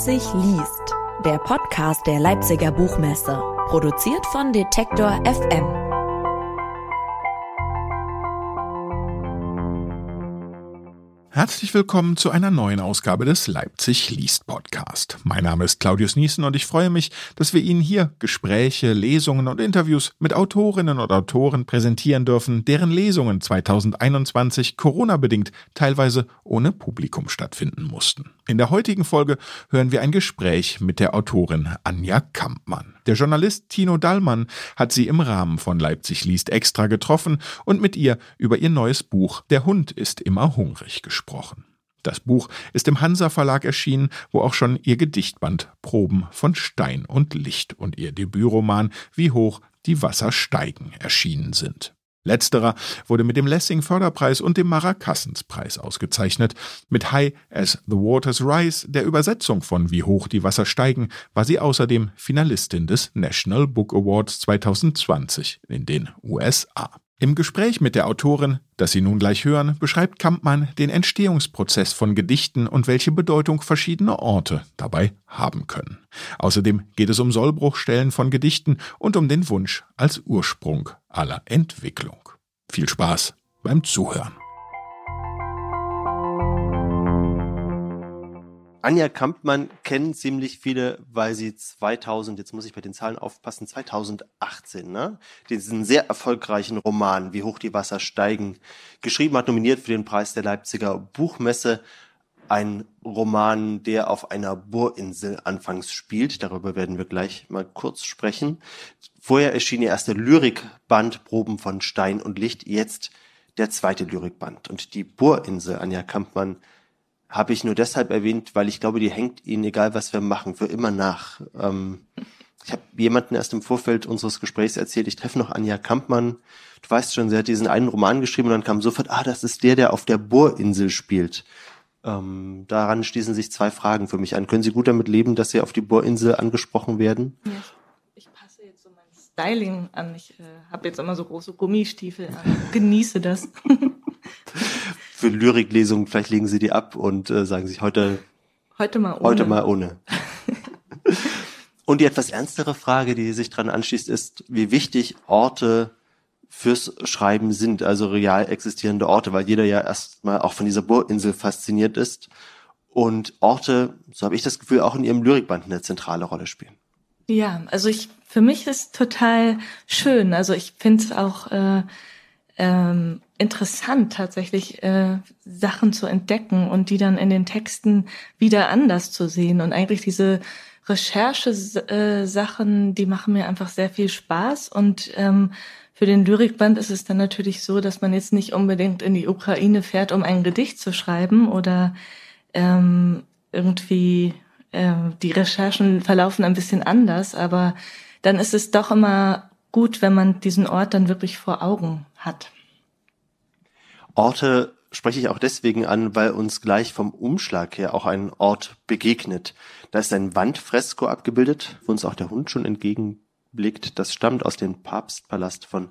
Leipzig liest, der Podcast der Leipziger Buchmesse, produziert von Detektor FM. Herzlich willkommen zu einer neuen Ausgabe des Leipzig liest Podcast. Mein Name ist Claudius Niesen und ich freue mich, dass wir Ihnen hier Gespräche, Lesungen und Interviews mit Autorinnen und Autoren präsentieren dürfen, deren Lesungen 2021 Corona-bedingt teilweise ohne Publikum stattfinden mussten. In der heutigen Folge hören wir ein Gespräch mit der Autorin Anja Kampmann. Der Journalist Tino Dallmann hat sie im Rahmen von Leipzig liest extra getroffen und mit ihr über ihr neues Buch Der Hund ist immer hungrig gesprochen. Das Buch ist im Hansa Verlag erschienen, wo auch schon ihr Gedichtband Proben von Stein und Licht und ihr Debütroman Wie hoch die Wasser steigen erschienen sind. Letzterer wurde mit dem Lessing Förderpreis und dem Marakassenspreis ausgezeichnet. Mit High as the Waters Rise, der Übersetzung von Wie hoch die Wasser steigen, war sie außerdem Finalistin des National Book Awards 2020 in den USA. Im Gespräch mit der Autorin, das Sie nun gleich hören, beschreibt Kampmann den Entstehungsprozess von Gedichten und welche Bedeutung verschiedene Orte dabei haben können. Außerdem geht es um Sollbruchstellen von Gedichten und um den Wunsch als Ursprung aller Entwicklung. Viel Spaß beim Zuhören. Anja Kampmann kennen ziemlich viele, weil sie 2000, jetzt muss ich bei den Zahlen aufpassen, 2018, ne, diesen sehr erfolgreichen Roman Wie hoch die Wasser steigen, geschrieben hat, nominiert für den Preis der Leipziger Buchmesse. Ein Roman, der auf einer Bohrinsel anfangs spielt. Darüber werden wir gleich mal kurz sprechen. Vorher erschien ihr erste Lyrikband Proben von Stein und Licht, jetzt der zweite Lyrikband. Und die Bohrinsel, Anja Kampmann, habe ich nur deshalb erwähnt, weil ich glaube, die hängt ihnen, egal was wir machen, für immer nach. Ähm, ich habe jemanden erst im Vorfeld unseres Gesprächs erzählt, ich treffe noch Anja Kampmann. Du weißt schon, sie hat diesen einen Roman geschrieben und dann kam sofort, ah, das ist der, der auf der Bohrinsel spielt. Ähm, daran schließen sich zwei Fragen für mich an. Können Sie gut damit leben, dass Sie auf die Bohrinsel angesprochen werden? Ja, ich, passe jetzt so mein Styling an. Ich äh, habe jetzt immer so große Gummistiefel an. Genieße das. für Lyriklesungen, vielleicht legen Sie die ab und äh, sagen sich heute, heute mal ohne. Heute mal ohne. und die etwas ernstere Frage, die sich dran anschließt, ist, wie wichtig Orte fürs Schreiben sind, also real existierende Orte, weil jeder ja erstmal auch von dieser Bohrinsel fasziniert ist und Orte, so habe ich das Gefühl, auch in ihrem Lyrikband eine zentrale Rolle spielen. Ja, also ich, für mich ist total schön. Also ich finde es auch äh, ähm, interessant, tatsächlich äh, Sachen zu entdecken und die dann in den Texten wieder anders zu sehen. Und eigentlich diese Recherche-Sachen, die machen mir einfach sehr viel Spaß. Und ähm, für den Lyrikband ist es dann natürlich so, dass man jetzt nicht unbedingt in die Ukraine fährt, um ein Gedicht zu schreiben oder ähm, irgendwie äh, die Recherchen verlaufen ein bisschen anders, aber dann ist es doch immer gut, wenn man diesen Ort dann wirklich vor Augen hat. Orte spreche ich auch deswegen an, weil uns gleich vom Umschlag her auch ein Ort begegnet. Da ist ein Wandfresko abgebildet, wo uns auch der Hund schon entgegenblickt. Das stammt aus dem Papstpalast von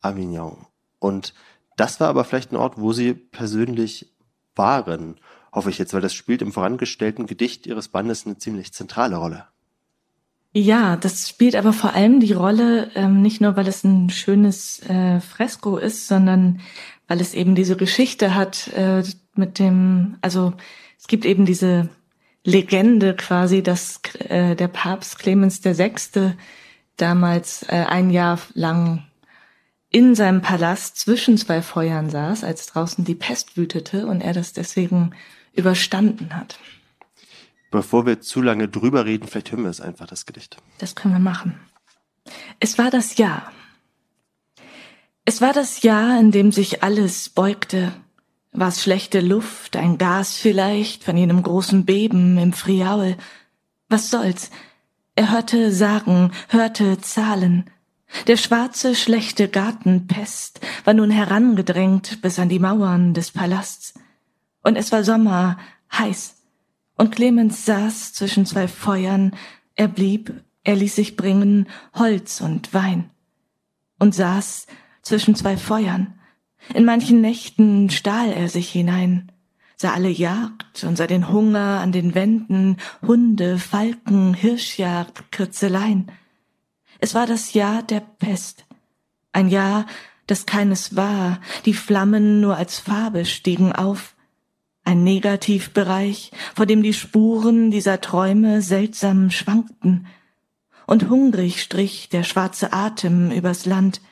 Avignon. Und das war aber vielleicht ein Ort, wo Sie persönlich waren, hoffe ich jetzt, weil das spielt im vorangestellten Gedicht Ihres Bandes eine ziemlich zentrale Rolle. Ja, das spielt aber vor allem die Rolle, ähm, nicht nur weil es ein schönes äh, Fresko ist, sondern weil es eben diese Geschichte hat äh, mit dem, also es gibt eben diese Legende quasi, dass äh, der Papst Clemens der Sechste damals äh, ein Jahr lang in seinem Palast zwischen zwei Feuern saß, als draußen die Pest wütete und er das deswegen überstanden hat. Bevor wir zu lange drüber reden, vielleicht hören wir es einfach, das Gedicht. Das können wir machen. Es war das Jahr. Es war das Jahr, in dem sich alles beugte. War's schlechte Luft, ein Gas vielleicht von jenem großen Beben im Friaul. Was soll's? Er hörte Sagen, hörte Zahlen. Der schwarze, schlechte Gartenpest war nun herangedrängt bis an die Mauern des Palasts. Und es war Sommer, heiß. Und Clemens saß zwischen zwei Feuern. Er blieb, er ließ sich bringen Holz und Wein. Und saß zwischen zwei Feuern. In manchen Nächten stahl er sich hinein. sah alle Jagd und sah den Hunger an den Wänden, Hunde, Falken, Hirschjagd, Kürzeleien. Es war das Jahr der Pest. Ein Jahr, das keines war, die Flammen nur als Farbe stiegen auf. Ein Negativbereich, vor dem die Spuren dieser Träume seltsam schwankten. Und hungrig strich der schwarze Atem übers Land.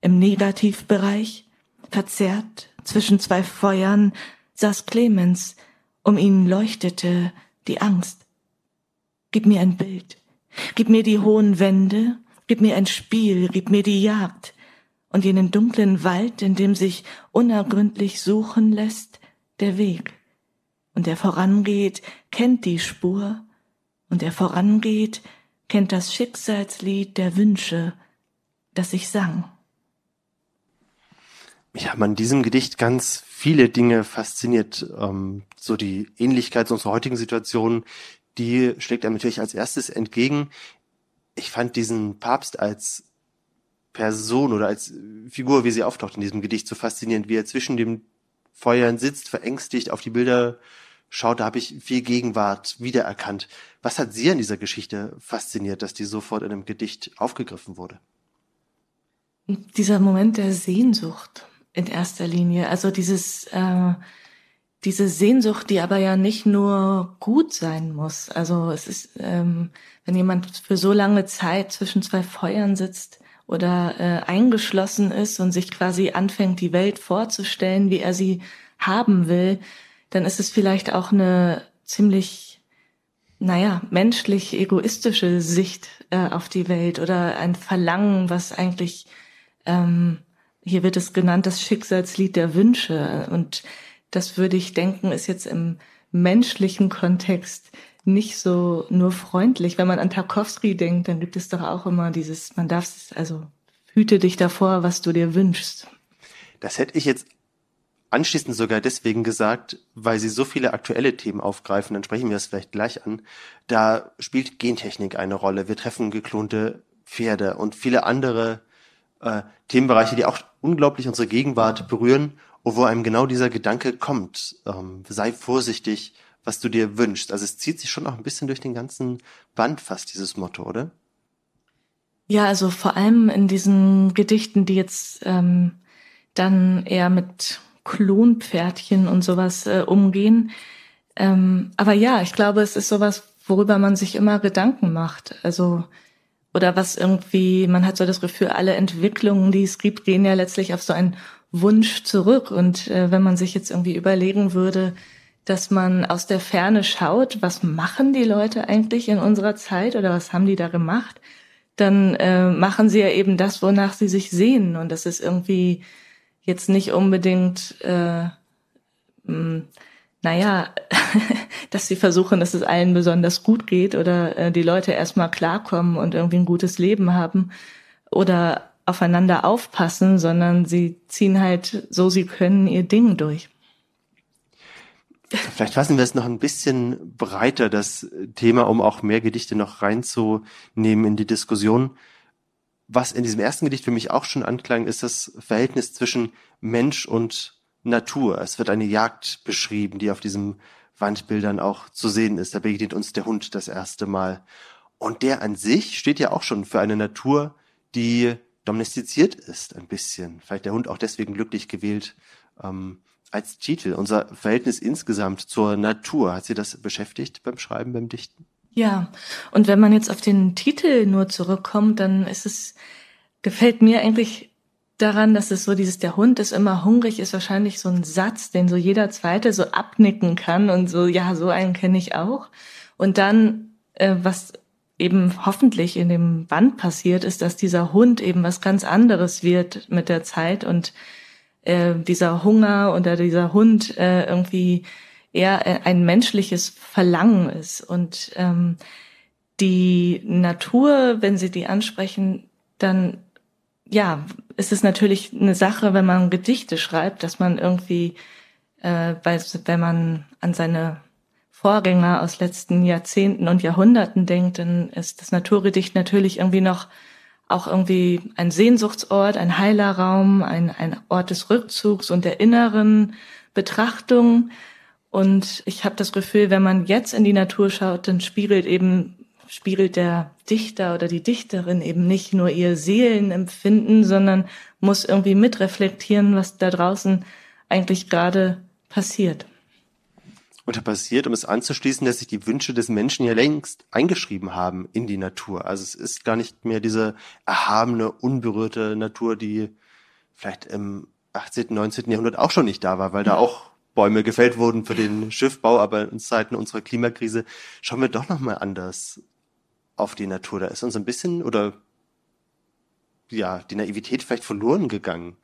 Im Negativbereich, verzerrt zwischen zwei Feuern, saß Clemens, um ihn leuchtete die Angst. Gib mir ein Bild, gib mir die hohen Wände, gib mir ein Spiel, gib mir die Jagd und jenen dunklen Wald, in dem sich unergründlich suchen lässt der Weg. Und der vorangeht, kennt die Spur, und der vorangeht, kennt das Schicksalslied der Wünsche, das ich sang. Mich haben an diesem Gedicht ganz viele Dinge fasziniert. Ähm, so die Ähnlichkeit zu unserer heutigen Situation, die schlägt einem natürlich als erstes entgegen. Ich fand diesen Papst als Person oder als Figur, wie sie auftaucht in diesem Gedicht, so faszinierend, wie er zwischen dem Feuern sitzt, verängstigt auf die Bilder schaut, da habe ich viel Gegenwart wiedererkannt. Was hat Sie an dieser Geschichte fasziniert, dass die sofort in einem Gedicht aufgegriffen wurde? Dieser Moment der Sehnsucht in erster Linie. Also dieses, äh, diese Sehnsucht, die aber ja nicht nur gut sein muss. Also es ist, ähm, wenn jemand für so lange Zeit zwischen zwei Feuern sitzt oder äh, eingeschlossen ist und sich quasi anfängt, die Welt vorzustellen, wie er sie haben will, dann ist es vielleicht auch eine ziemlich, naja, menschlich egoistische Sicht äh, auf die Welt oder ein Verlangen, was eigentlich ähm, hier wird es genannt, das Schicksalslied der Wünsche. Und das würde ich denken, ist jetzt im menschlichen Kontext nicht so nur freundlich. Wenn man an Tarkovsky denkt, dann gibt es doch auch immer dieses, man darf es, also hüte dich davor, was du dir wünschst. Das hätte ich jetzt anschließend sogar deswegen gesagt, weil sie so viele aktuelle Themen aufgreifen, dann sprechen wir es vielleicht gleich an. Da spielt Gentechnik eine Rolle. Wir treffen geklonte Pferde und viele andere äh, Themenbereiche, die auch unglaublich unsere Gegenwart berühren, wo einem genau dieser Gedanke kommt. Ähm, sei vorsichtig, was du dir wünschst. Also es zieht sich schon auch ein bisschen durch den ganzen Band fast, dieses Motto, oder? Ja, also vor allem in diesen Gedichten, die jetzt ähm, dann eher mit Klonpferdchen und sowas äh, umgehen. Ähm, aber ja, ich glaube, es ist sowas, worüber man sich immer Gedanken macht. Also oder was irgendwie, man hat so das Gefühl, alle Entwicklungen, die es gibt, gehen ja letztlich auf so einen Wunsch zurück. Und äh, wenn man sich jetzt irgendwie überlegen würde, dass man aus der Ferne schaut, was machen die Leute eigentlich in unserer Zeit oder was haben die da gemacht, dann äh, machen sie ja eben das, wonach sie sich sehen. Und das ist irgendwie jetzt nicht unbedingt, äh, naja, dass sie versuchen, dass es allen besonders gut geht oder äh, die Leute erstmal klarkommen und irgendwie ein gutes Leben haben oder aufeinander aufpassen, sondern sie ziehen halt so sie können ihr Ding durch. Vielleicht fassen wir es noch ein bisschen breiter, das Thema, um auch mehr Gedichte noch reinzunehmen in die Diskussion. Was in diesem ersten Gedicht für mich auch schon anklang, ist das Verhältnis zwischen Mensch und Natur. Es wird eine Jagd beschrieben, die auf diesen Wandbildern auch zu sehen ist. Da begegnet uns der Hund das erste Mal. Und der an sich steht ja auch schon für eine Natur, die domestiziert ist, ein bisschen. Vielleicht der Hund auch deswegen glücklich gewählt ähm, als Titel. Unser Verhältnis insgesamt zur Natur. Hat Sie das beschäftigt beim Schreiben, beim Dichten? Ja, und wenn man jetzt auf den Titel nur zurückkommt, dann ist es, gefällt mir eigentlich daran, dass es so dieses, der Hund ist immer hungrig, ist wahrscheinlich so ein Satz, den so jeder Zweite so abnicken kann und so, ja, so einen kenne ich auch. Und dann, äh, was eben hoffentlich in dem Band passiert, ist, dass dieser Hund eben was ganz anderes wird mit der Zeit und äh, dieser Hunger oder dieser Hund äh, irgendwie eher ein menschliches Verlangen ist. Und ähm, die Natur, wenn Sie die ansprechen, dann ja, ist es natürlich eine Sache, wenn man Gedichte schreibt, dass man irgendwie, äh, wenn man an seine Vorgänger aus letzten Jahrzehnten und Jahrhunderten denkt, dann ist das Naturgedicht natürlich irgendwie noch auch irgendwie ein Sehnsuchtsort, ein heiler Raum, ein, ein Ort des Rückzugs und der inneren Betrachtung. Und ich habe das Gefühl, wenn man jetzt in die Natur schaut, dann spiegelt eben spiegelt der Dichter oder die Dichterin eben nicht nur ihr Seelenempfinden, sondern muss irgendwie mitreflektieren, was da draußen eigentlich gerade passiert. Und da passiert, um es anzuschließen, dass sich die Wünsche des Menschen ja längst eingeschrieben haben in die Natur. Also es ist gar nicht mehr diese erhabene, unberührte Natur, die vielleicht im 18., 19. Jahrhundert auch schon nicht da war, weil da auch Bäume gefällt wurden für den Schiffbau, aber in Zeiten unserer Klimakrise schauen wir doch nochmal anders auf die Natur. Da ist uns ein bisschen oder ja, die Naivität vielleicht verloren gegangen.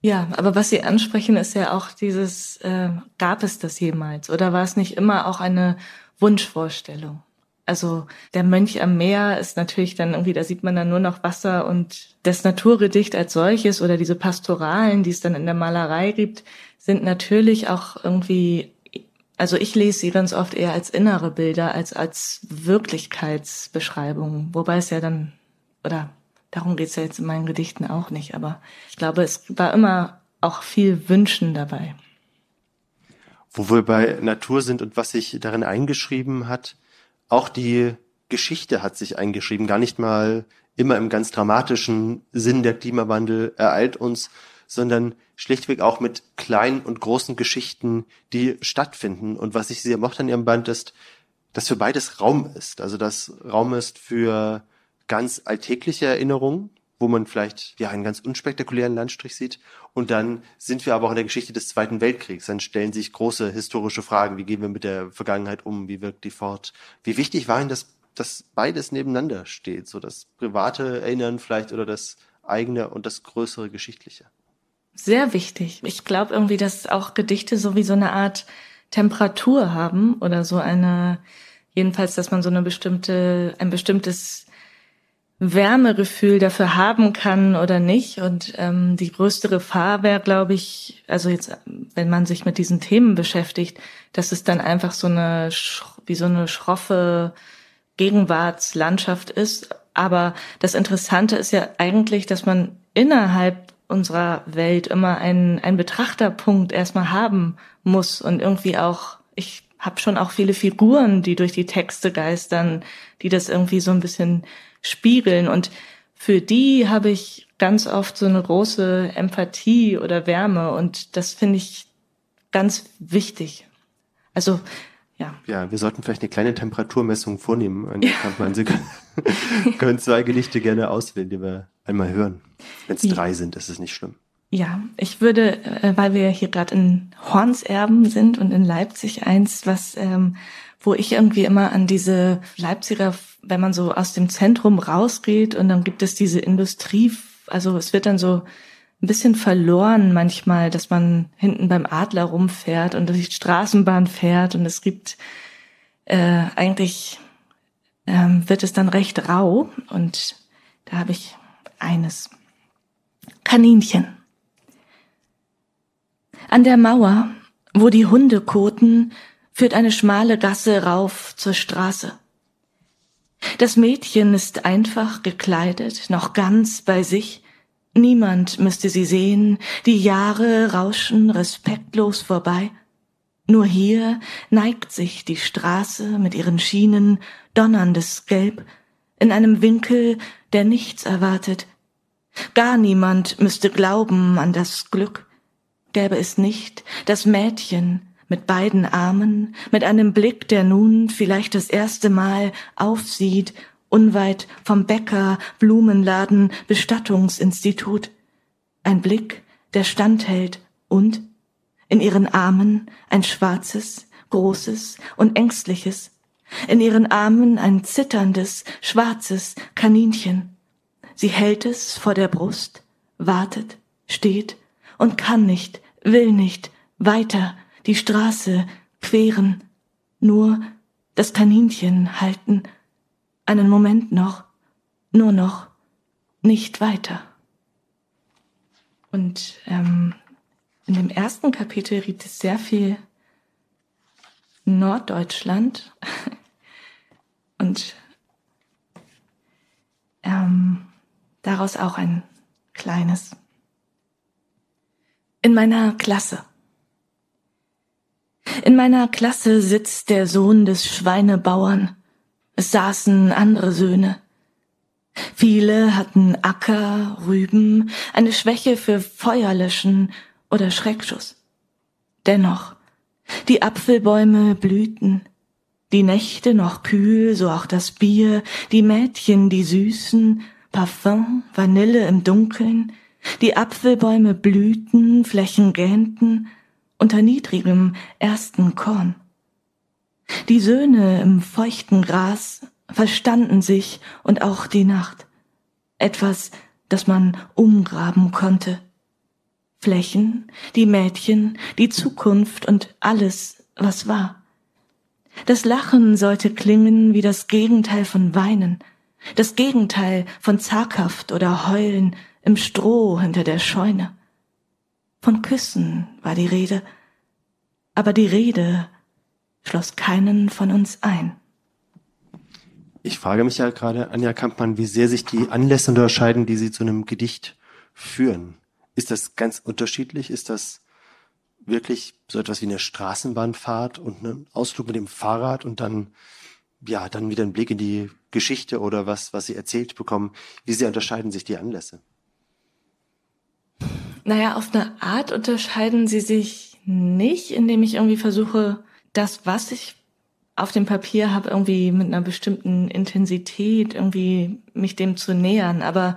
Ja, aber was Sie ansprechen, ist ja auch dieses, äh, gab es das jemals oder war es nicht immer auch eine Wunschvorstellung? Also der Mönch am Meer ist natürlich dann irgendwie, da sieht man dann nur noch Wasser und das Naturgedicht als solches oder diese Pastoralen, die es dann in der Malerei gibt, sind natürlich auch irgendwie, also ich lese sie ganz oft eher als innere Bilder als als Wirklichkeitsbeschreibungen, wobei es ja dann, oder darum geht's ja jetzt in meinen Gedichten auch nicht, aber ich glaube, es war immer auch viel Wünschen dabei. Wo wir bei Natur sind und was sich darin eingeschrieben hat, auch die Geschichte hat sich eingeschrieben, gar nicht mal immer im ganz dramatischen Sinn. Der Klimawandel ereilt uns, sondern schlichtweg auch mit kleinen und großen Geschichten, die stattfinden. Und was ich sehr mochte an ihrem Band ist, dass für beides Raum ist. Also dass Raum ist für ganz alltägliche Erinnerungen, wo man vielleicht ja einen ganz unspektakulären Landstrich sieht. Und dann sind wir aber auch in der Geschichte des Zweiten Weltkriegs. Dann stellen sich große historische Fragen. Wie gehen wir mit der Vergangenheit um? Wie wirkt die fort? Wie wichtig war Ihnen, dass, dass beides nebeneinander steht? So das private Erinnern vielleicht oder das eigene und das größere Geschichtliche? Sehr wichtig. Ich glaube irgendwie, dass auch Gedichte so wie so eine Art Temperatur haben oder so eine, jedenfalls, dass man so eine bestimmte, ein bestimmtes Wärmegefühl dafür haben kann oder nicht. Und ähm, die größte Gefahr wäre, glaube ich, also jetzt, wenn man sich mit diesen Themen beschäftigt, dass es dann einfach so eine wie so eine schroffe Gegenwartslandschaft ist. Aber das Interessante ist ja eigentlich, dass man innerhalb unserer Welt immer einen, einen Betrachterpunkt erstmal haben muss und irgendwie auch, ich habe schon auch viele Figuren, die durch die Texte geistern, die das irgendwie so ein bisschen spiegeln. Und für die habe ich ganz oft so eine große Empathie oder Wärme und das finde ich ganz wichtig. Also ja. Ja, wir sollten vielleicht eine kleine Temperaturmessung vornehmen. Ja. Sie können, können zwei Gedichte gerne auswählen, die wir einmal hören. Wenn es ja. drei sind, ist es nicht schlimm. Ja, ich würde, äh, weil wir hier gerade in Hornserben sind und in Leipzig eins, was ähm, wo ich irgendwie immer an diese Leipziger, wenn man so aus dem Zentrum rausgeht und dann gibt es diese Industrie, also es wird dann so ein bisschen verloren manchmal, dass man hinten beim Adler rumfährt und durch die Straßenbahn fährt und es gibt äh, eigentlich ähm, wird es dann recht rau und da habe ich eines. Kaninchen. An der Mauer, wo die Hunde koten, führt eine schmale Gasse rauf zur Straße. Das Mädchen ist einfach gekleidet, noch ganz bei sich. Niemand müsste sie sehen, die Jahre rauschen respektlos vorbei. Nur hier neigt sich die Straße mit ihren Schienen donnerndes Gelb in einem Winkel, der nichts erwartet. Gar niemand müsste glauben an das Glück. Gäbe es nicht das Mädchen, mit beiden Armen, mit einem Blick, der nun vielleicht das erste Mal aufsieht, unweit vom Bäcker, Blumenladen, Bestattungsinstitut. Ein Blick, der standhält und in ihren Armen ein schwarzes, großes und ängstliches, in ihren Armen ein zitterndes, schwarzes Kaninchen. Sie hält es vor der Brust, wartet, steht und kann nicht, will nicht weiter die Straße queren, nur das Kaninchen halten, einen Moment noch, nur noch, nicht weiter. Und ähm, in dem ersten Kapitel riet es sehr viel Norddeutschland und ähm, daraus auch ein kleines. In meiner Klasse In meiner Klasse sitzt der Sohn des Schweinebauern. Es saßen andere Söhne. Viele hatten Acker, Rüben, eine Schwäche für Feuerlöschen oder Schreckschuss. Dennoch, die Apfelbäume blühten, die Nächte noch kühl, so auch das Bier, die Mädchen, die süßen, Parfum, Vanille im Dunkeln, die Apfelbäume blühten, Flächen gähnten, unter niedrigem ersten Korn. Die Söhne im feuchten Gras verstanden sich und auch die Nacht. Etwas, das man umgraben konnte. Flächen, die Mädchen, die Zukunft und alles, was war. Das Lachen sollte klingen wie das Gegenteil von Weinen, das Gegenteil von zaghaft oder Heulen im Stroh hinter der Scheune. Von Küssen war die Rede, aber die Rede schloss keinen von uns ein. Ich frage mich ja gerade, Anja Kampmann, wie sehr sich die Anlässe unterscheiden, die Sie zu einem Gedicht führen. Ist das ganz unterschiedlich? Ist das wirklich so etwas wie eine Straßenbahnfahrt und ein Ausflug mit dem Fahrrad und dann, ja, dann wieder ein Blick in die Geschichte oder was, was Sie erzählt bekommen? Wie sehr unterscheiden sich die Anlässe? Naja, auf eine Art unterscheiden sie sich nicht, indem ich irgendwie versuche, das, was ich auf dem Papier habe, irgendwie mit einer bestimmten Intensität irgendwie mich dem zu nähern. Aber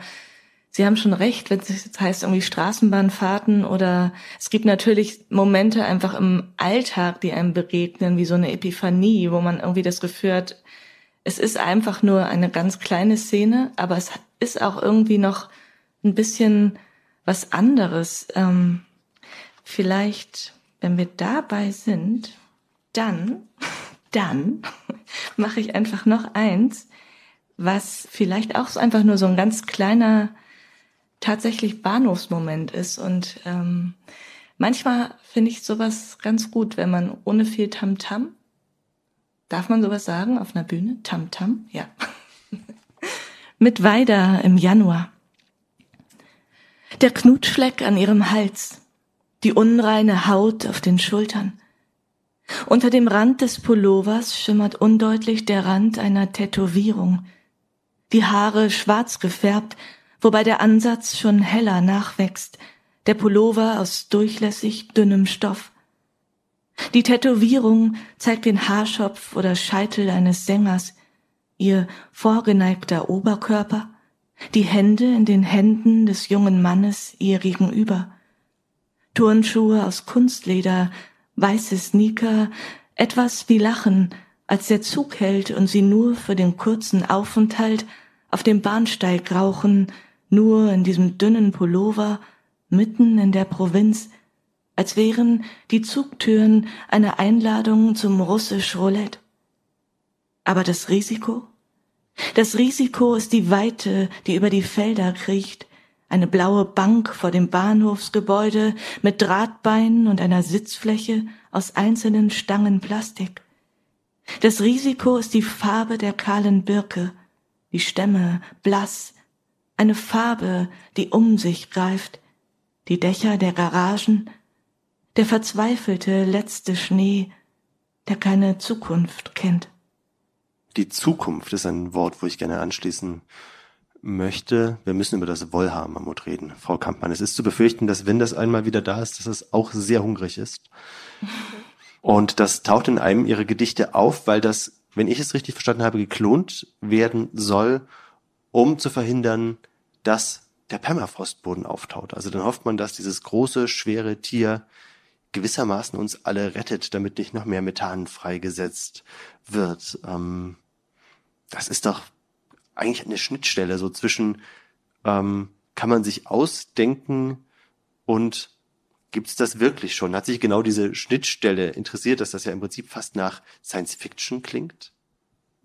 Sie haben schon recht, wenn es jetzt heißt irgendwie Straßenbahnfahrten oder es gibt natürlich Momente einfach im Alltag, die einem begegnen, wie so eine Epiphanie, wo man irgendwie das Gefühl hat, es ist einfach nur eine ganz kleine Szene, aber es ist auch irgendwie noch ein bisschen was anderes. Ähm, vielleicht, wenn wir dabei sind, dann, dann mache ich einfach noch eins, was vielleicht auch einfach nur so ein ganz kleiner tatsächlich Bahnhofsmoment ist. Und ähm, manchmal finde ich sowas ganz gut, wenn man ohne viel Tamtam, -Tam, darf man sowas sagen auf einer Bühne? Tamtam, -Tam? ja. Mit Weider im Januar. Der Knutschfleck an ihrem Hals, die unreine Haut auf den Schultern, unter dem Rand des Pullovers schimmert undeutlich der Rand einer Tätowierung, die Haare schwarz gefärbt, wobei der Ansatz schon heller nachwächst, der Pullover aus durchlässig dünnem Stoff. Die Tätowierung zeigt den Haarschopf oder Scheitel eines Sängers, ihr vorgeneigter Oberkörper, die Hände in den Händen des jungen Mannes ihr gegenüber. Turnschuhe aus Kunstleder weiße Sneaker, etwas wie Lachen, als der Zug hält und sie nur für den kurzen Aufenthalt auf dem Bahnsteig rauchen, nur in diesem dünnen Pullover, mitten in der Provinz, als wären die Zugtüren eine Einladung zum russisch Roulette. Aber das Risiko? Das Risiko ist die Weite, die über die Felder kriecht, eine blaue Bank vor dem Bahnhofsgebäude mit Drahtbeinen und einer Sitzfläche aus einzelnen Stangen Plastik. Das Risiko ist die Farbe der kahlen Birke, die Stämme blass, eine Farbe, die um sich greift, die Dächer der Garagen, der verzweifelte letzte Schnee, der keine Zukunft kennt. Die Zukunft ist ein Wort, wo ich gerne anschließen möchte, wir müssen über das Wollhaar-Mammut reden, Frau Kampmann. Es ist zu befürchten, dass wenn das einmal wieder da ist, dass es auch sehr hungrig ist. Und das taucht in einem ihrer Gedichte auf, weil das, wenn ich es richtig verstanden habe, geklont werden soll, um zu verhindern, dass der Permafrostboden auftaut. Also dann hofft man, dass dieses große, schwere Tier gewissermaßen uns alle rettet, damit nicht noch mehr Methan freigesetzt wird. Ähm, das ist doch eigentlich eine Schnittstelle so zwischen ähm, kann man sich ausdenken und gibt es das wirklich schon? Hat sich genau diese Schnittstelle interessiert, dass das ja im Prinzip fast nach Science Fiction klingt?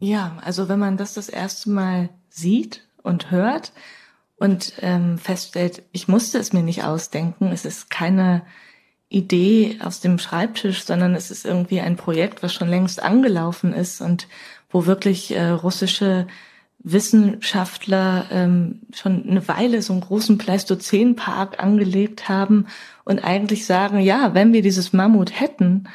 Ja, also wenn man das das erste Mal sieht und hört und ähm, feststellt, ich musste es mir nicht ausdenken, es ist keine Idee aus dem Schreibtisch, sondern es ist irgendwie ein Projekt, was schon längst angelaufen ist und wo wirklich äh, russische Wissenschaftler ähm, schon eine Weile so einen großen Pleistozänpark angelegt haben und eigentlich sagen, ja, wenn wir dieses Mammut hätten,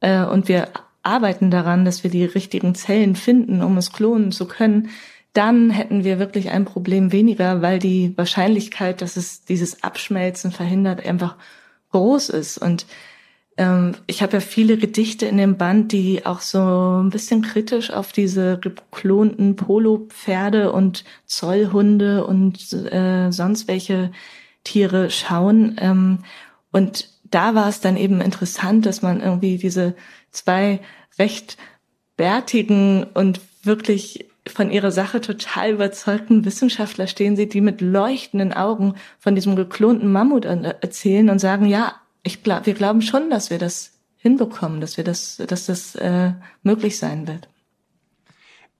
äh, und wir arbeiten daran, dass wir die richtigen Zellen finden, um es klonen zu können, dann hätten wir wirklich ein Problem weniger, weil die Wahrscheinlichkeit, dass es dieses Abschmelzen verhindert, einfach groß ist. Und ähm, ich habe ja viele Gedichte in dem Band, die auch so ein bisschen kritisch auf diese geklonten Polo-Pferde und Zollhunde und äh, sonst welche Tiere schauen. Ähm, und da war es dann eben interessant, dass man irgendwie diese zwei recht bärtigen und wirklich von ihrer Sache total überzeugten Wissenschaftler stehen sieht, die mit leuchtenden Augen von diesem geklonten Mammut erzählen und sagen, ja, ich glaub, wir glauben schon, dass wir das hinbekommen, dass wir das, dass das äh, möglich sein wird.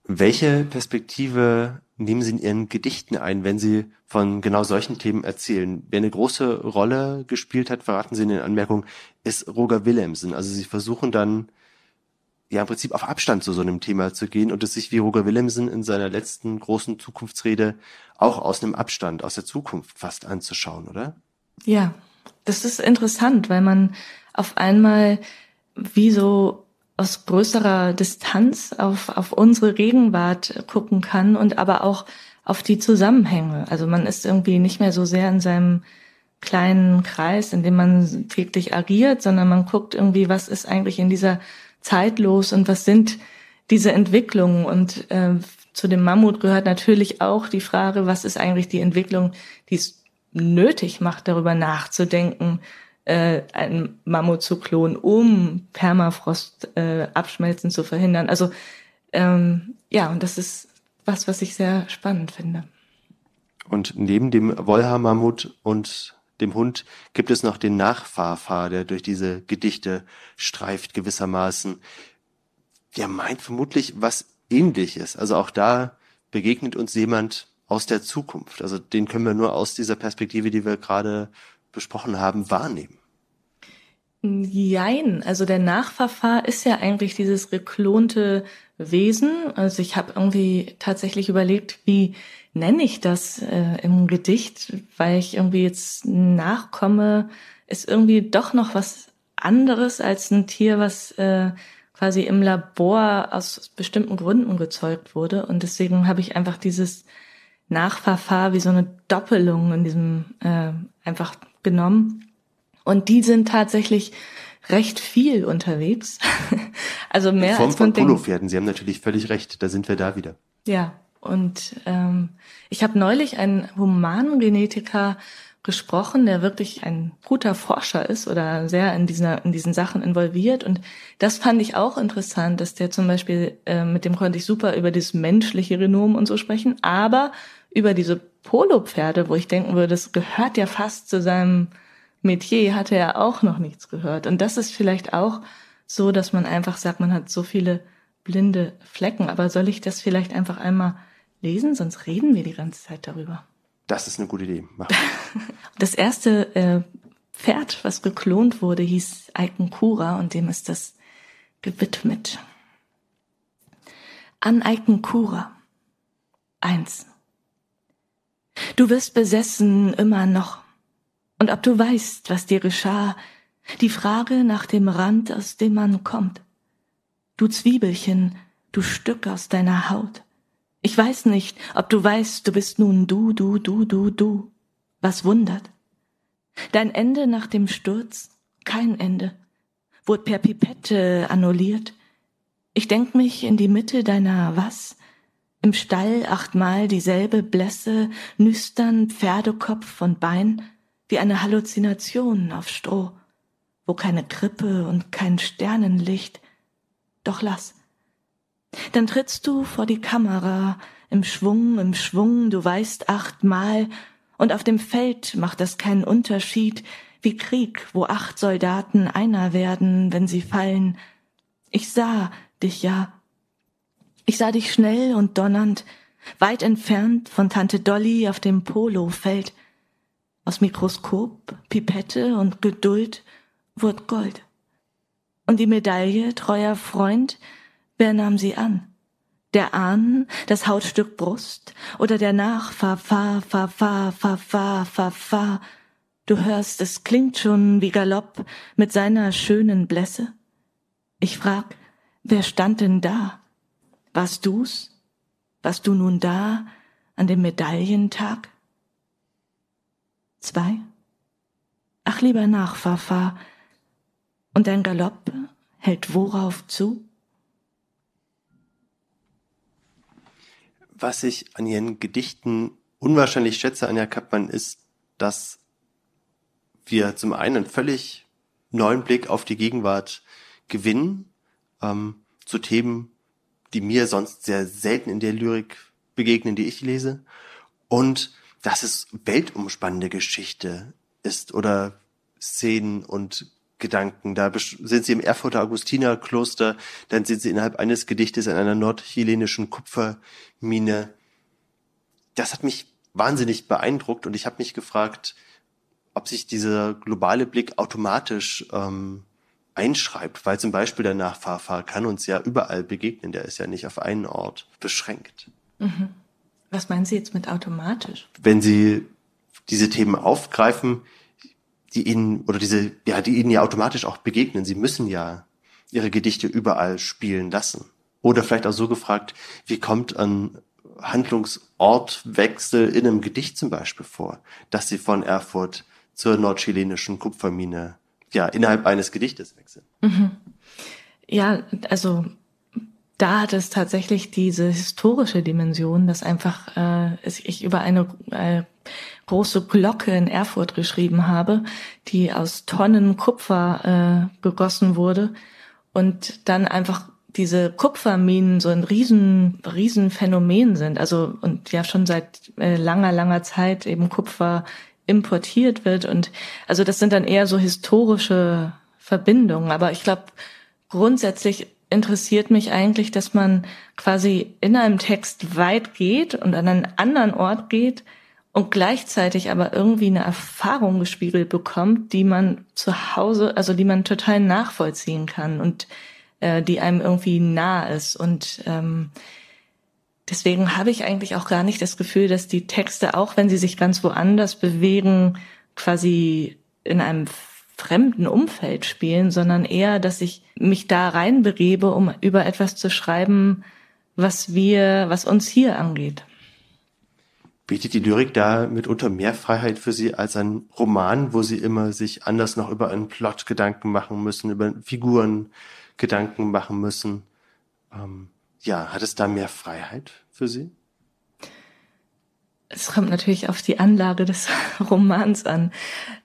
Welche Perspektive nehmen Sie in Ihren Gedichten ein, wenn Sie von genau solchen Themen erzählen? Wer eine große Rolle gespielt hat, verraten Sie in den Anmerkungen, ist Roger Willemsen. Also Sie versuchen dann ja im Prinzip auf Abstand zu so einem Thema zu gehen und es sich wie Roger Willemsen in seiner letzten großen Zukunftsrede auch aus einem Abstand, aus der Zukunft fast anzuschauen, oder? Ja, das ist interessant, weil man auf einmal wie so aus größerer Distanz auf, auf unsere Gegenwart gucken kann und aber auch auf die Zusammenhänge. Also man ist irgendwie nicht mehr so sehr in seinem kleinen Kreis, in dem man täglich agiert, sondern man guckt irgendwie, was ist eigentlich in dieser Zeit los und was sind diese Entwicklungen. Und äh, zu dem Mammut gehört natürlich auch die Frage, was ist eigentlich die Entwicklung, die es nötig macht, darüber nachzudenken, äh, einen Mammut zu klonen, um Permafrost äh, abschmelzen zu verhindern. Also ähm, ja, und das ist was, was ich sehr spannend finde. Und neben dem Wollhaar-Mammut und dem Hund gibt es noch den Nachfahrfahr, der durch diese Gedichte streift gewissermaßen. Der meint vermutlich was ähnliches. Also auch da begegnet uns jemand aus der Zukunft. Also den können wir nur aus dieser Perspektive, die wir gerade besprochen haben, wahrnehmen? Jein, also der Nachverfahr ist ja eigentlich dieses geklonte Wesen. Also ich habe irgendwie tatsächlich überlegt, wie nenne ich das äh, im Gedicht, weil ich irgendwie jetzt nachkomme, ist irgendwie doch noch was anderes als ein Tier, was äh, quasi im Labor aus bestimmten Gründen gezeugt wurde. Und deswegen habe ich einfach dieses Nachverfahr wie so eine Doppelung in diesem äh, einfach genommen. Und die sind tatsächlich recht viel unterwegs. also mehr In Form als man von Polopferden. Sie haben natürlich völlig recht. Da sind wir da wieder. Ja, und ähm, ich habe neulich einen Humangenetiker gesprochen, der wirklich ein guter Forscher ist oder sehr in, dieser, in diesen Sachen involviert. Und das fand ich auch interessant, dass der zum Beispiel, äh, mit dem konnte ich super über das menschliche Genom und so sprechen, aber über diese Polopferde, wo ich denken würde, das gehört ja fast zu seinem Metier, hatte er auch noch nichts gehört. Und das ist vielleicht auch so, dass man einfach sagt, man hat so viele blinde Flecken. Aber soll ich das vielleicht einfach einmal lesen? Sonst reden wir die ganze Zeit darüber. Das ist eine gute Idee. Mach. das erste äh, Pferd, was geklont wurde, hieß Aikenkura und dem ist das gewidmet. An Aikenkura. Eins. Du wirst besessen immer noch. Und ob du weißt, was dir geschah, die Frage nach dem Rand, aus dem man kommt. Du Zwiebelchen, du Stück aus deiner Haut. Ich weiß nicht, ob du weißt, du bist nun du, du, du, du, du. Was wundert? Dein Ende nach dem Sturz? Kein Ende. Wurde per Pipette annulliert. Ich denk mich in die Mitte deiner was? Im Stall achtmal dieselbe Blässe, nüstern Pferdekopf und Bein, wie eine Halluzination auf Stroh, wo keine Krippe und kein Sternenlicht. Doch lass. Dann trittst du vor die Kamera, im Schwung, im Schwung, du weißt achtmal, und auf dem Feld macht das keinen Unterschied, wie Krieg, wo acht Soldaten einer werden, wenn sie fallen. Ich sah dich ja ich sah dich schnell und donnernd, weit entfernt von Tante Dolly auf dem Polofeld. Aus Mikroskop, Pipette und Geduld wurde Gold. Und die Medaille, treuer Freund, wer nahm sie an? Der Ahn, das Hautstück Brust oder der Nachfahr, fahr, fahr, fahr, fahr, fahr, fahr, fahr. Du hörst, es klingt schon wie Galopp mit seiner schönen Blässe. Ich frag, wer stand denn da? Warst du's? Warst du nun da an dem Medaillentag? Zwei? Ach lieber Nachfahrfahr, und dein Galopp hält worauf zu? Was ich an ihren Gedichten unwahrscheinlich schätze, Anja Kappmann, ist, dass wir zum einen einen völlig neuen Blick auf die Gegenwart gewinnen, ähm, zu Themen, die mir sonst sehr selten in der Lyrik begegnen, die ich lese, und dass es weltumspannende Geschichte ist oder Szenen und Gedanken. Da sind sie im Erfurter Augustinerkloster, dann sind sie innerhalb eines Gedichtes in einer nordchilenischen Kupfermine. Das hat mich wahnsinnig beeindruckt und ich habe mich gefragt, ob sich dieser globale Blick automatisch ähm, einschreibt, weil zum Beispiel der Nachfahrfahr kann uns ja überall begegnen, der ist ja nicht auf einen Ort beschränkt. Mhm. Was meinen Sie jetzt mit automatisch? Wenn Sie diese Themen aufgreifen, die Ihnen oder diese, ja, die Ihnen ja automatisch auch begegnen, Sie müssen ja Ihre Gedichte überall spielen lassen. Oder vielleicht auch so gefragt, wie kommt ein Handlungsortwechsel in einem Gedicht zum Beispiel vor, dass Sie von Erfurt zur nordchilenischen Kupfermine ja innerhalb eines Gedichtes wechseln. Mhm. Ja, also da hat es tatsächlich diese historische Dimension, dass einfach äh, ich über eine äh, große Glocke in Erfurt geschrieben habe, die aus Tonnen Kupfer äh, gegossen wurde und dann einfach diese Kupferminen so ein riesen, riesen Phänomen sind. Also und ja schon seit äh, langer, langer Zeit eben Kupfer importiert wird. Und also das sind dann eher so historische Verbindungen. Aber ich glaube, grundsätzlich interessiert mich eigentlich, dass man quasi in einem Text weit geht und an einen anderen Ort geht und gleichzeitig aber irgendwie eine Erfahrung gespiegelt bekommt, die man zu Hause, also die man total nachvollziehen kann und äh, die einem irgendwie nah ist. Und ähm, Deswegen habe ich eigentlich auch gar nicht das Gefühl, dass die Texte, auch wenn sie sich ganz woanders bewegen, quasi in einem fremden Umfeld spielen, sondern eher, dass ich mich da reinbegebe, um über etwas zu schreiben, was wir, was uns hier angeht. Bietet die Lyrik da mitunter mehr Freiheit für Sie als ein Roman, wo Sie immer sich anders noch über einen Plot Gedanken machen müssen, über Figuren Gedanken machen müssen? Ähm, ja, hat es da mehr Freiheit für Sie? Es kommt natürlich auf die Anlage des Romans an.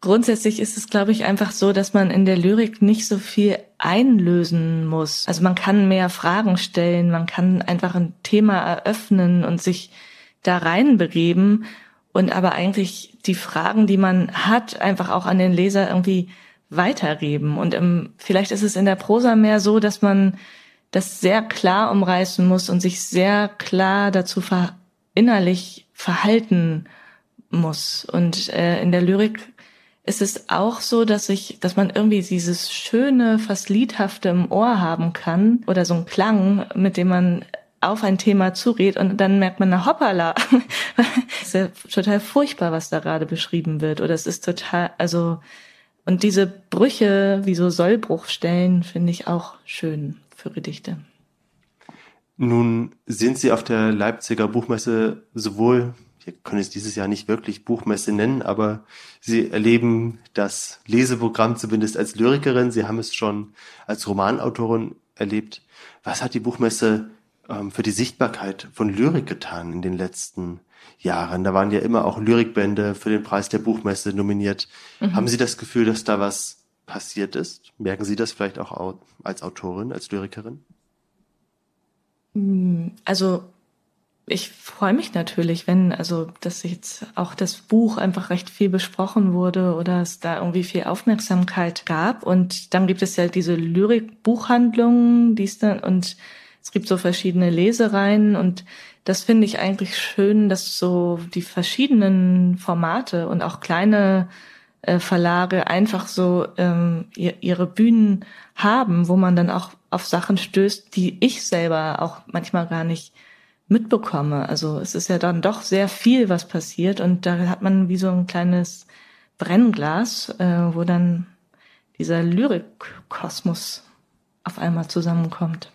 Grundsätzlich ist es, glaube ich, einfach so, dass man in der Lyrik nicht so viel einlösen muss. Also man kann mehr Fragen stellen, man kann einfach ein Thema eröffnen und sich da reinbegeben und aber eigentlich die Fragen, die man hat, einfach auch an den Leser irgendwie weitergeben. Und im, vielleicht ist es in der Prosa mehr so, dass man das sehr klar umreißen muss und sich sehr klar dazu ver innerlich verhalten muss. Und äh, in der Lyrik ist es auch so, dass ich, dass man irgendwie dieses schöne, fast liedhafte im Ohr haben kann oder so ein Klang, mit dem man auf ein Thema zuredet und dann merkt man, na hoppala, ist ja total furchtbar, was da gerade beschrieben wird. Oder es ist total, also, und diese Brüche, wie so Sollbruchstellen, finde ich auch schön für Gedichte? Nun sind Sie auf der Leipziger Buchmesse sowohl, wir können es dieses Jahr nicht wirklich Buchmesse nennen, aber Sie erleben das Leseprogramm zumindest als Lyrikerin. Sie haben es schon als Romanautorin erlebt. Was hat die Buchmesse ähm, für die Sichtbarkeit von Lyrik getan in den letzten Jahren? Da waren ja immer auch Lyrikbände für den Preis der Buchmesse nominiert. Mhm. Haben Sie das Gefühl, dass da was passiert ist? Merken Sie das vielleicht auch als Autorin, als Lyrikerin? Hm, also ich freue mich natürlich, wenn, also, dass jetzt auch das Buch einfach recht viel besprochen wurde oder es da irgendwie viel Aufmerksamkeit gab. Und dann gibt es ja diese Lyrik-Buchhandlungen, die es dann, und es gibt so verschiedene Lesereien und das finde ich eigentlich schön, dass so die verschiedenen Formate und auch kleine äh, Verlage einfach so ähm, ihre Bühnen haben, wo man dann auch auf Sachen stößt, die ich selber auch manchmal gar nicht mitbekomme. Also es ist ja dann doch sehr viel, was passiert und da hat man wie so ein kleines Brennglas, äh, wo dann dieser Lyrikkosmos auf einmal zusammenkommt.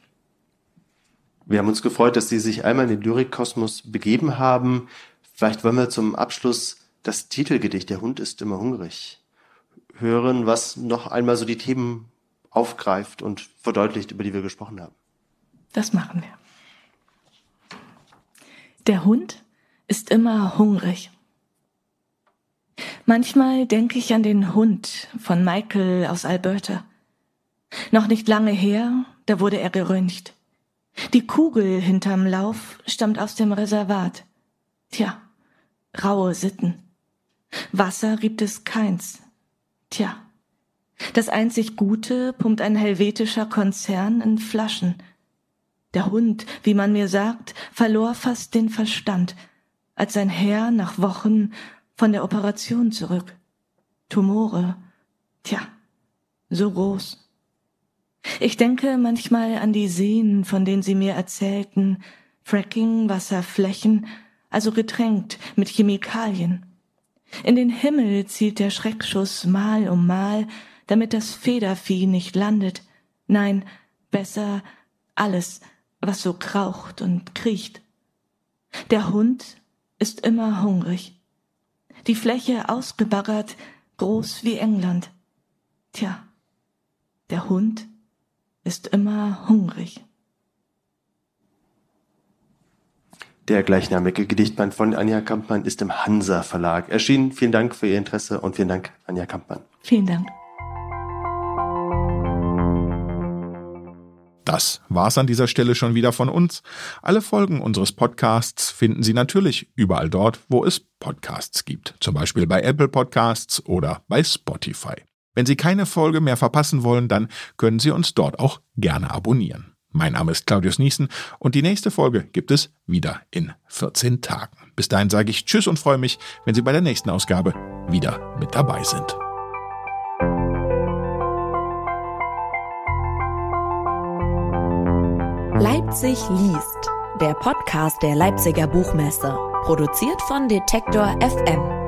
Wir haben uns gefreut, dass Sie sich einmal in den Lyrikkosmos begeben haben. Vielleicht wollen wir zum Abschluss das Titelgedicht Der Hund ist immer hungrig hören, was noch einmal so die Themen aufgreift und verdeutlicht, über die wir gesprochen haben. Das machen wir. Der Hund ist immer hungrig. Manchmal denke ich an den Hund von Michael aus Alberta. Noch nicht lange her, da wurde er geröntgt. Die Kugel hinterm Lauf stammt aus dem Reservat. Tja, raue Sitten. Wasser gibt es keins. Tja, das einzig Gute pumpt ein helvetischer Konzern in Flaschen. Der Hund, wie man mir sagt, verlor fast den Verstand, als sein Herr nach Wochen von der Operation zurück. Tumore. Tja, so groß. Ich denke manchmal an die Seen, von denen Sie mir erzählten, Fracking, Wasserflächen, also getränkt mit Chemikalien. In den Himmel zielt der Schreckschuss Mal um Mal, damit das Federvieh nicht landet. Nein, besser alles, was so kraucht und kriecht. Der Hund ist immer hungrig. Die Fläche ausgebaggert, groß wie England. Tja, der Hund ist immer hungrig. Der gleichnamige Gedichtband von Anja Kampmann ist im Hansa Verlag erschienen. Vielen Dank für Ihr Interesse und vielen Dank, Anja Kampmann. Vielen Dank. Das war's an dieser Stelle schon wieder von uns. Alle Folgen unseres Podcasts finden Sie natürlich überall dort, wo es Podcasts gibt. Zum Beispiel bei Apple Podcasts oder bei Spotify. Wenn Sie keine Folge mehr verpassen wollen, dann können Sie uns dort auch gerne abonnieren. Mein Name ist Claudius Niesen und die nächste Folge gibt es wieder in 14 Tagen. Bis dahin sage ich Tschüss und freue mich, wenn Sie bei der nächsten Ausgabe wieder mit dabei sind. Leipzig liest, der Podcast der Leipziger Buchmesse, produziert von Detektor FM.